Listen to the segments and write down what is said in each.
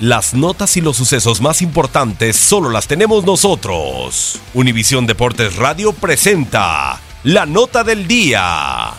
Las notas y los sucesos más importantes solo las tenemos nosotros. Univisión Deportes Radio presenta la nota del día.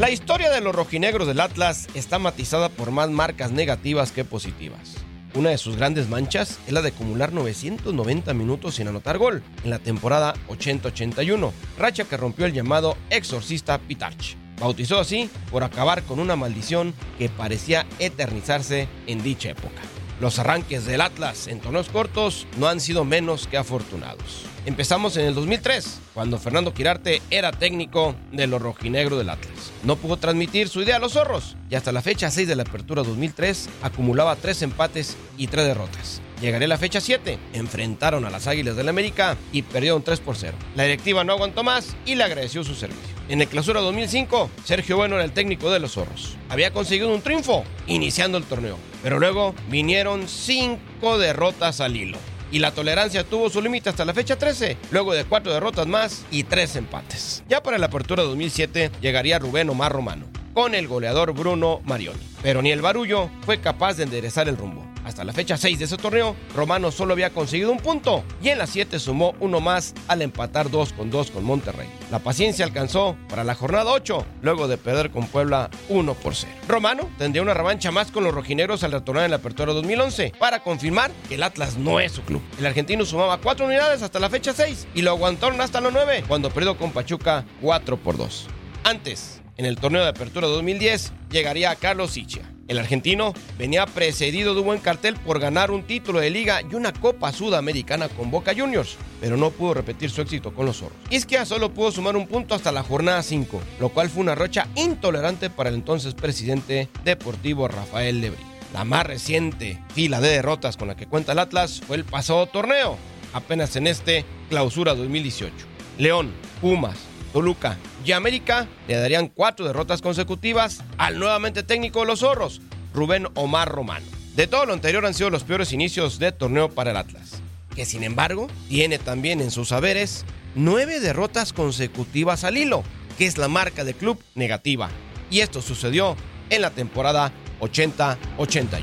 La historia de los rojinegros del Atlas está matizada por más marcas negativas que positivas. Una de sus grandes manchas es la de acumular 990 minutos sin anotar gol en la temporada 80-81, racha que rompió el llamado exorcista Pitarch bautizó así por acabar con una maldición que parecía eternizarse en dicha época. Los arranques del Atlas en torneos cortos no han sido menos que afortunados. Empezamos en el 2003, cuando Fernando Quirarte era técnico de los rojinegros del Atlas. No pudo transmitir su idea a los zorros y hasta la fecha 6 de la apertura 2003 acumulaba 3 empates y 3 derrotas. Llegaría la fecha 7. Enfrentaron a las Águilas del América y perdieron 3 por 0. La directiva no aguantó más y le agradeció su servicio. En el clausura 2005, Sergio Bueno era el técnico de los zorros. Había conseguido un triunfo iniciando el torneo, pero luego vinieron 5 derrotas al hilo y la tolerancia tuvo su límite hasta la fecha 13, luego de cuatro derrotas más y tres empates. Ya para la apertura 2007 llegaría Rubén Omar Romano, con el goleador Bruno Marioni. Pero ni el barullo fue capaz de enderezar el rumbo. Hasta la fecha 6 de ese torneo, Romano solo había conseguido un punto y en la 7 sumó uno más al empatar 2 con 2 con Monterrey. La paciencia alcanzó para la jornada 8, luego de perder con Puebla 1 por 0. Romano tendría una revancha más con los rojineros al retornar en la apertura 2011 para confirmar que el Atlas no es su club. El argentino sumaba 4 unidades hasta la fecha 6 y lo aguantaron hasta la 9 cuando perdió con Pachuca 4 por 2. Antes, en el torneo de apertura 2010, llegaría Carlos Sichia. El argentino venía precedido de un buen cartel por ganar un título de liga y una Copa Sudamericana con Boca Juniors, pero no pudo repetir su éxito con los zorros. Isquia solo pudo sumar un punto hasta la jornada 5, lo cual fue una rocha intolerante para el entonces presidente deportivo Rafael Lebrí. La más reciente fila de derrotas con la que cuenta el Atlas fue el pasado torneo, apenas en este clausura 2018. León, Pumas, Toluca y América le darían cuatro derrotas consecutivas al nuevamente técnico de los zorros, Rubén Omar Romano. De todo lo anterior han sido los peores inicios de torneo para el Atlas, que sin embargo tiene también en sus saberes nueve derrotas consecutivas al hilo, que es la marca de club negativa. Y esto sucedió en la temporada 80-81.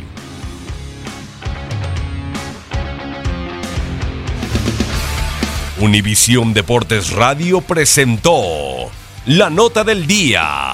Univisión Deportes Radio presentó la nota del día.